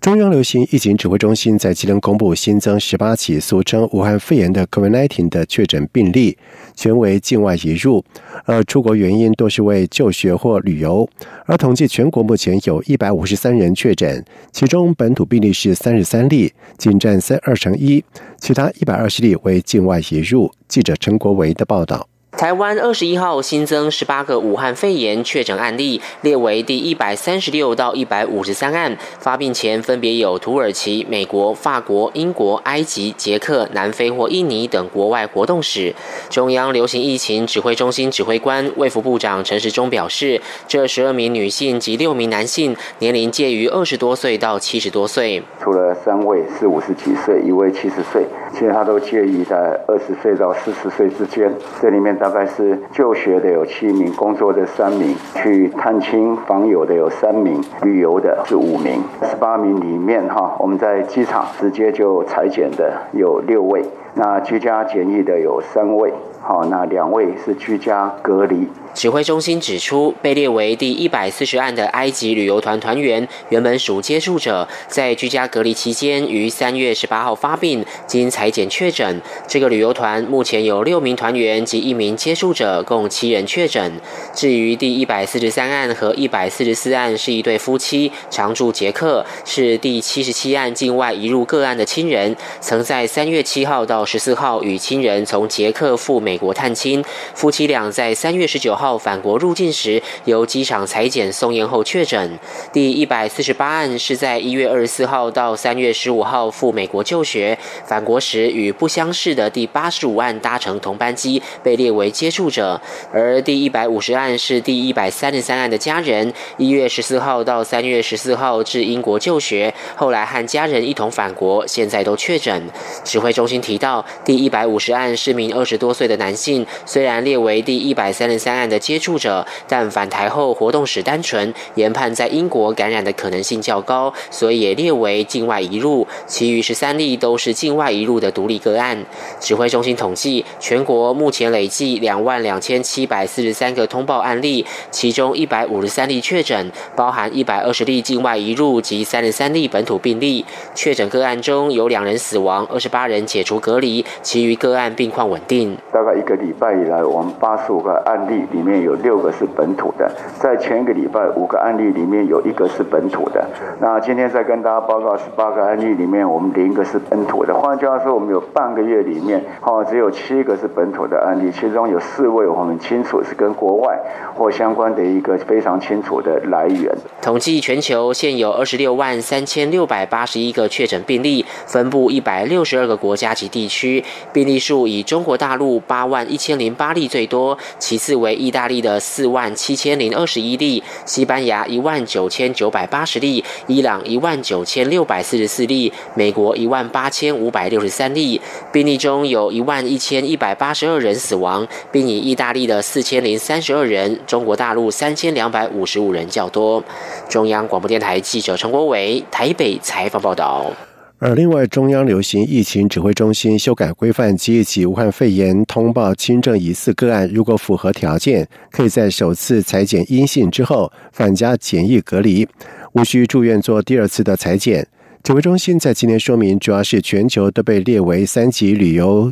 中央流行疫情指挥中心在吉林公布新增十八起俗称武汉肺炎的 COVID-19 的确诊病例，全为境外移入，而出国原因多是为就学或旅游。而统计全国目前有一百五十三人确诊，其中本土病例是三十三例，仅占三二成一，其他一百二十例为境外移入。记者陈国维的报道。台湾二十一号新增十八个武汉肺炎确诊案例，列为第一百三十六到一百五十三案。发病前分别有土耳其、美国、法国、英国、埃及、捷克、南非或印尼等国外活动史。中央流行疫情指挥中心指挥官卫福部长陈时中表示，这十二名女性及六名男性，年龄介于二十多岁到七十多岁。除了三位是五十几岁，一位七十岁，其他都介于在二十岁到四十岁之间。这里面大概是就学的有七名，工作的三名，去探亲访友的有三名，旅游的是五名。十八名里面哈，我们在机场直接就裁剪的有六位，那居家检疫的有三位，好，那两位是居家隔离。指挥中心指出，被列为第一百四十案的埃及旅游团团员，原本属接触者，在居家隔离期间于三月十八号发病，经裁剪确诊。这个旅游团目前有六名团员及一名接触者，共七人确诊。至于第一百四十三案和一百四十四案是一对夫妻，常住捷克，是第七十七案境外移入个案的亲人，曾在三月七号到十四号与亲人从捷克赴美国探亲。夫妻俩在三月十九号。返国入境时，由机场裁剪送验后确诊。第一百四十八案是在一月二十四号到三月十五号赴美国就学，返国时与不相识的第八十五案搭乘同班机，被列为接触者。而第一百五十案是第一百三十三案的家人，一月十四号到三月十四号至英国就学，后来和家人一同返国，现在都确诊。指挥中心提到，第一百五十案是名二十多岁的男性，虽然列为第一百三十三案的接触者，但返台后活动史单纯，研判在英国感染的可能性较高，所以也列为境外移入。其余十三例都是境外移入的独立个案。指挥中心统计，全国目前累计两万两千七百四十三个通报案例，其中一百五十三例确诊，包含一百二十例境外移入及三十三例本土病例。确诊个案中有两人死亡，二十八人解除隔离，其余个案病况稳定。大概一个礼拜以来，我们八十五个案例里面。有六个是本土的，在前一个礼拜五个案例里面有一个是本土的。那今天再跟大家报告十八个案例里面，我们零个是本土的。换句话说，我们有半个月里面，哦，只有七个是本土的案例，其中有四位我们清楚是跟国外或相关的一个非常清楚的来源。统计全球现有二十六万三千六百八十一个确诊病例，分布一百六十二个国家及地区，病例数以中国大陆八万一千零八例最多，其次为意大利。的四万七千零二十一例，西班牙一万九千九百八十例，伊朗一万九千六百四十四例，美国一万八千五百六十三例。病例中有一万一千一百八十二人死亡，并以意大利的四千零三十二人、中国大陆三千两百五十五人较多。中央广播电台记者陈国伟台北采访报道。而另外，中央流行疫情指挥中心修改规范，即一起武汉肺炎通报轻症疑似个案，如果符合条件，可以在首次裁剪阴性之后返家检疫隔离，无需住院做第二次的裁剪。指挥中心在今天说明，主要是全球都被列为三级旅游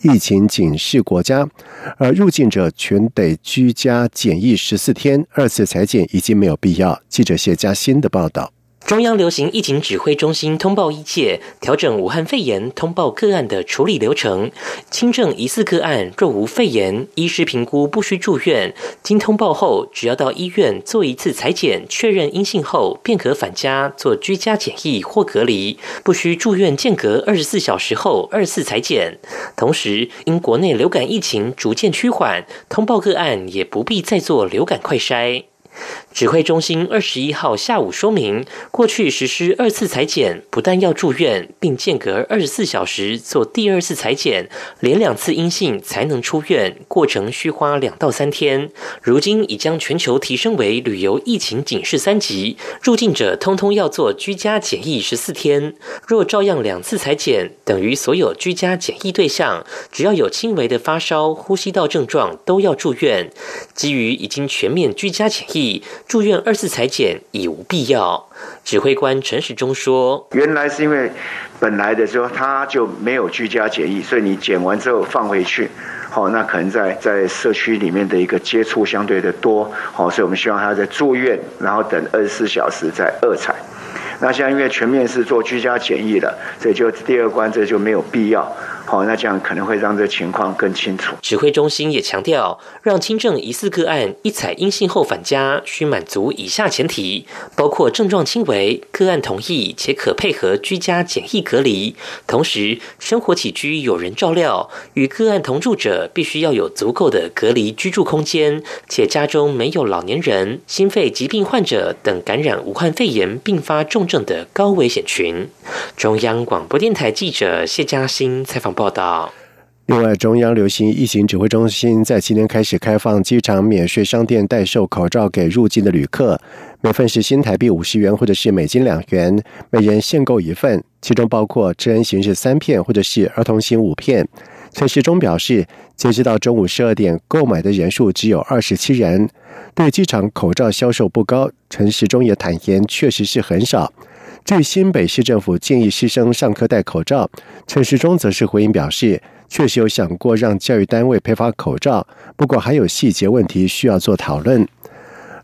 疫情警示国家，而入境者全得居家检疫十四天，二次裁剪已经没有必要。记者谢佳欣的报道。中央流行疫情指挥中心通报一切，调整武汉肺炎通报个案的处理流程。轻症疑似个案若无肺炎，医师评估不需住院。经通报后，只要到医院做一次裁剪，确认阴性后，便可返家做居家检疫或隔离，不需住院间隔二十四小时后二次裁剪。同时，因国内流感疫情逐渐趋缓，通报个案也不必再做流感快筛。指挥中心二十一号下午说明，过去实施二次裁剪，不但要住院，并间隔二十四小时做第二次裁剪，连两次阴性才能出院，过程需花两到三天。如今已将全球提升为旅游疫情警示三级，入境者通通要做居家检疫十四天。若照样两次裁剪，等于所有居家检疫对象，只要有轻微的发烧、呼吸道症状，都要住院。基于已经全面居家检疫。住院二次裁剪已无必要，指挥官陈时中说：“原来是因为本来的时候他就没有居家检疫，所以你检完之后放回去，好，那可能在在社区里面的一个接触相对的多，好，所以我们希望他在住院，然后等二十四小时再二采。那现在因为全面是做居家检疫了，所以就第二关这就没有必要。”好，那这样可能会让这情况更清楚。指挥中心也强调，让轻症疑似个案一采阴性后返家，需满足以下前提，包括症状轻微、个案同意且可配合居家简易隔离，同时生活起居有人照料，与个案同住者必须要有足够的隔离居住空间，且家中没有老年人、心肺疾病患者等感染武汉肺炎并发重症的高危险群。中央广播电台记者谢嘉欣采访。报报道。另外，中央流行疫情指挥中心在今天开始开放机场免税商店代售口罩给入境的旅客，每份是新台币五十元或者是美金两元，每人限购一份，其中包括真人形式三片或者是儿童型五片。陈时中表示，截止到中午十二点，购买的人数只有二十七人。对机场口罩销售不高，陈时中也坦言，确实是很少。至于新北市政府建议师生上课戴口罩，陈时中则是回应表示，确实有想过让教育单位配发口罩，不过还有细节问题需要做讨论。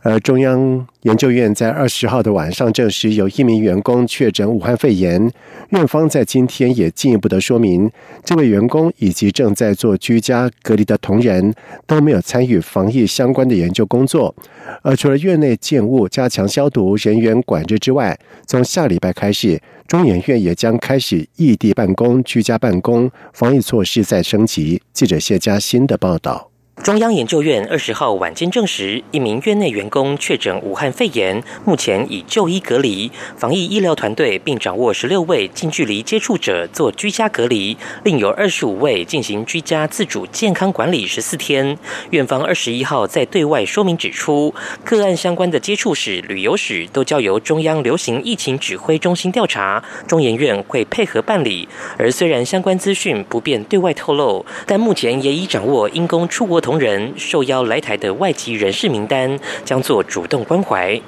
而中央研究院在二十号的晚上证实有一名员工确诊武汉肺炎，院方在今天也进一步的说明，这位员工以及正在做居家隔离的同仁都没有参与防疫相关的研究工作。而除了院内建物加强消毒、人员管制之外，从下礼拜开始，中研院也将开始异地办公、居家办公，防疫措施再升级。记者谢佳欣的报道。中央研究院二十号晚间证实，一名院内员工确诊武汉肺炎，目前已就医隔离。防疫医疗团队并掌握十六位近距离接触者做居家隔离，另有二十五位进行居家自主健康管理十四天。院方二十一号在对外说明指出，个案相关的接触史、旅游史都交由中央流行疫情指挥中心调查，中研院会配合办理。而虽然相关资讯不便对外透露，但目前也已掌握因公出国。同仁受邀来台的外籍人士名单将做主动关怀。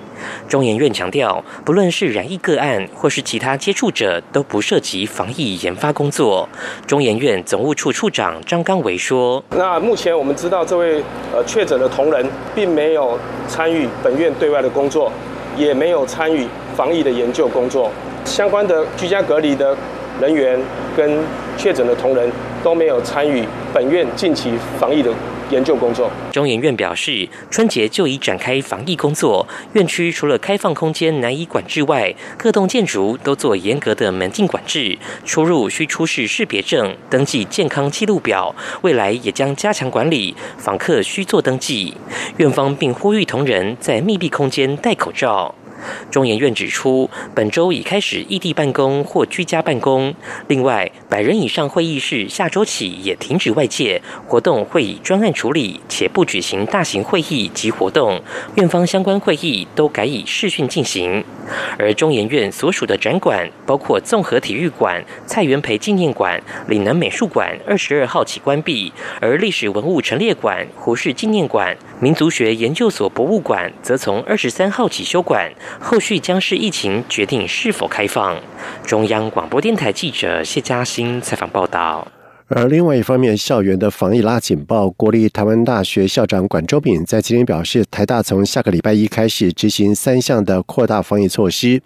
中研院强调，不论是染疫个案或是其他接触者，都不涉及防疫研发工作。中研院总务处处长张刚维说：“那目前我们知道，这位呃确诊的同仁并没有参与本院对外的工作，也没有参与防疫的研究工作。相关的居家隔离的人员跟确诊的同仁都没有参与本院近期防疫的。”研究工作，中研院表示，春节就已展开防疫工作。院区除了开放空间难以管制外，各栋建筑都做严格的门禁管制，出入需出示识别证、登记健康记录表。未来也将加强管理，访客需做登记。院方并呼吁同仁在密闭空间戴口罩。中研院指出，本周已开始异地办公或居家办公。另外，百人以上会议室下周起也停止外界活动，会以专案处理，且不举行大型会议及活动。院方相关会议都改以视讯进行。而中研院所属的展馆，包括综合体育馆、蔡元培纪念馆、岭南美术馆，二十二号起关闭；而历史文物陈列馆、胡适纪念馆、民族学研究所博物馆，则从二十三号起休馆。后续将是疫情决定是否开放。中央广播电台记者谢嘉欣采访报道。而另外一方面，校园的防疫拉警报，国立台湾大学校长管周炳在今天表示，台大从下个礼拜一开始执行三项的扩大防疫措施。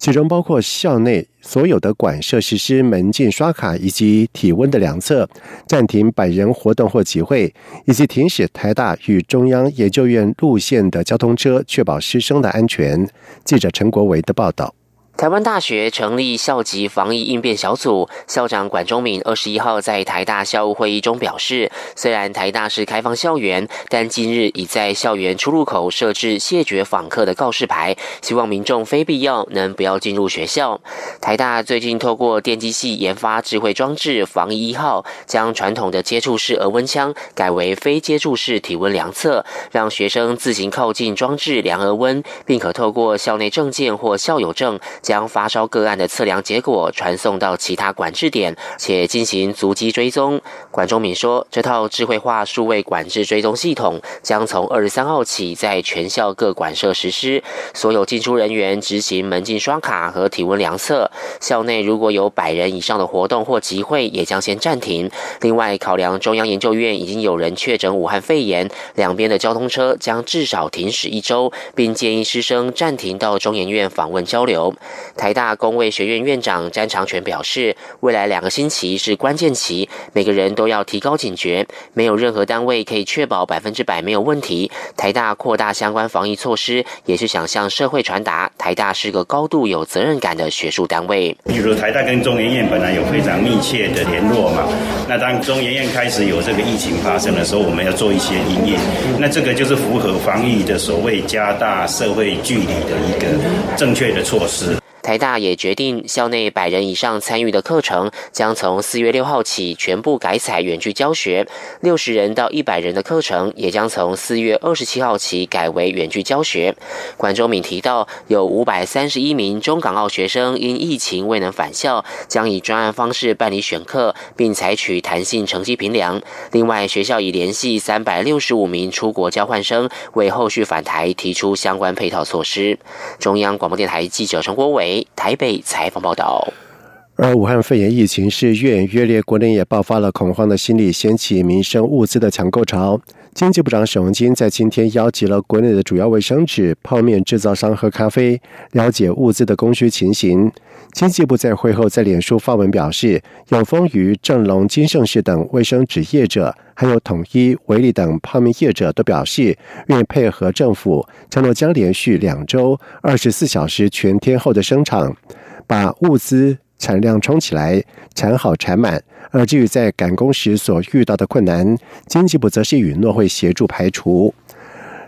其中包括校内所有的馆舍实施门禁刷卡以及体温的量测，暂停百人活动或集会，以及停驶台大与中央研究院路线的交通车，确保师生的安全。记者陈国维的报道。台湾大学成立校级防疫应变小组，校长管中敏二十一号在台大校务会议中表示，虽然台大是开放校园，但近日已在校园出入口设置谢绝访客的告示牌，希望民众非必要能不要进入学校。台大最近透过电机系研发智慧装置防疫一号，将传统的接触式额温枪改为非接触式体温量测，让学生自行靠近装置量额温，并可透过校内证件或校友证。将发烧个案的测量结果传送到其他管制点，且进行足迹追踪。管中敏说，这套智慧化数位管制追踪系统将从二十三号起在全校各馆舍实施，所有进出人员执行门禁刷卡和体温量测。校内如果有百人以上的活动或集会，也将先暂停。另外，考量中央研究院已经有人确诊武汉肺炎，两边的交通车将至少停驶一周，并建议师生暂停到中研院访问交流。台大工卫学院院长詹长全表示，未来两个星期是关键期，每个人都要提高警觉，没有任何单位可以确保百分之百没有问题。台大扩大相关防疫措施，也是想向社会传达，台大是个高度有责任感的学术单位。比如台大跟中研院本来有非常密切的联络嘛，那当中研院开始有这个疫情发生的时候，我们要做一些应验，那这个就是符合防疫的所谓加大社会距离的一个正确的措施。台大也决定，校内百人以上参与的课程将从四月六号起全部改采远距教学；六十人到一百人的课程也将从四月二十七号起改为远距教学。管中敏提到，有五百三十一名中港澳学生因疫情未能返校，将以专案方式办理选课，并采取弹性成绩评量。另外，学校已联系三百六十五名出国交换生，为后续返台提出相关配套措施。中央广播电台记者陈国伟。台北采访报道。而武汉肺炎疫情是越演越烈，国内也爆发了恐慌的心理，掀起民生物资的抢购潮。经济部长沈荣金在今天邀集了国内的主要卫生纸、泡面制造商和咖啡，了解物资的供需情形。经济部在会后在脸书发文表示，永丰余、正隆、金盛世等卫生纸业者，还有统一、维力等泡面业者都表示愿意配合政府，承诺将连续两周二十四小时全天候的生产，把物资。产量冲起来，产好产满。而至于在赶工时所遇到的困难，经济部则是允诺会协助排除。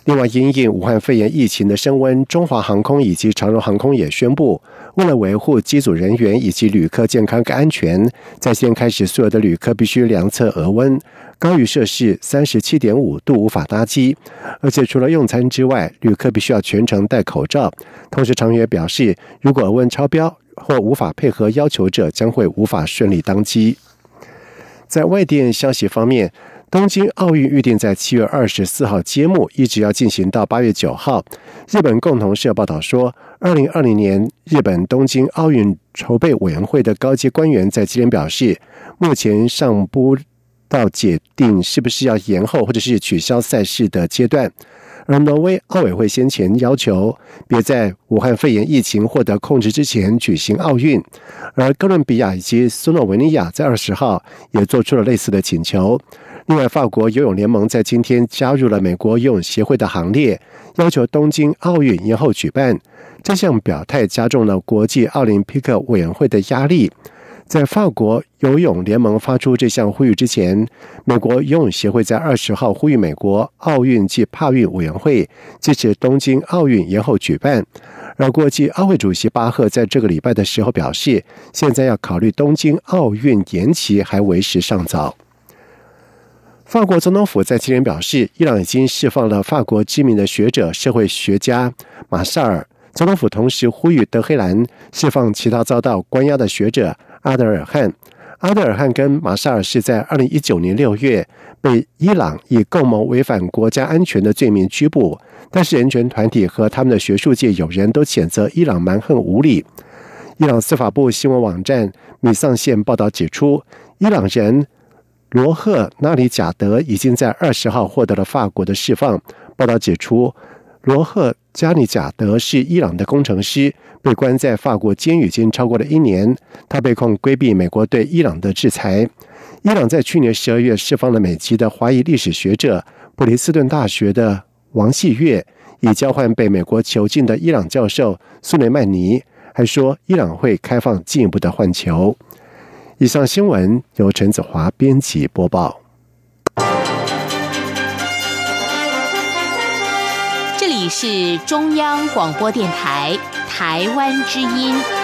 另外，因应武汉肺炎疫情的升温，中华航空以及长荣航空也宣布，为了维护机组人员以及旅客健康跟安全，在先开始所有的旅客必须量测额温，高于摄氏三十七点五度无法搭机。而且除了用餐之外，旅客必须要全程戴口罩。同时，长员表示，如果额温超标，或无法配合要求者将会无法顺利当机。在外电消息方面，东京奥运预定在七月二十四号揭幕，一直要进行到八月九号。日本共同社报道说，二零二零年日本东京奥运筹备委员会的高阶官员在今天表示，目前尚不到决定是不是要延后或者是取消赛事的阶段。而挪威奥委会先前要求，别在武汉肺炎疫情获得控制之前举行奥运。而哥伦比亚以及斯洛文尼亚在二十号也做出了类似的请求。另外，法国游泳联盟在今天加入了美国游泳协会的行列，要求东京奥运延后举办。这项表态加重了国际奥林匹克委员会的压力。在法国游泳联盟发出这项呼吁之前，美国游泳协会在二十号呼吁美国奥运及帕运委员会支持东京奥运延后举办。而国际奥会主席巴赫在这个礼拜的时候表示，现在要考虑东京奥运延期还为时尚早。法国总统府在今天表示，伊朗已经释放了法国知名的学者、社会学家马萨尔。总统府同时呼吁德黑兰释放其他遭到关押的学者。阿德尔汗，阿德尔汗跟马沙尔是在二零一九年六月被伊朗以共谋违反国家安全的罪名拘捕，但是人权团体和他们的学术界友人都谴责伊朗蛮横无理。伊朗司法部新闻网站米桑线报道指出，伊朗人罗赫纳里贾德已经在二十号获得了法国的释放。报道指出，罗赫加尼贾德是伊朗的工程师。被关在法国监狱间超过了一年，他被控规避美国对伊朗的制裁。伊朗在去年十二月释放了美籍的华裔历史学者、布里斯顿大学的王细月，以交换被美国囚禁的伊朗教授苏雷曼尼。还说伊朗会开放进一步的换囚。以上新闻由陈子华编辑播报。是中央广播电台台湾之音。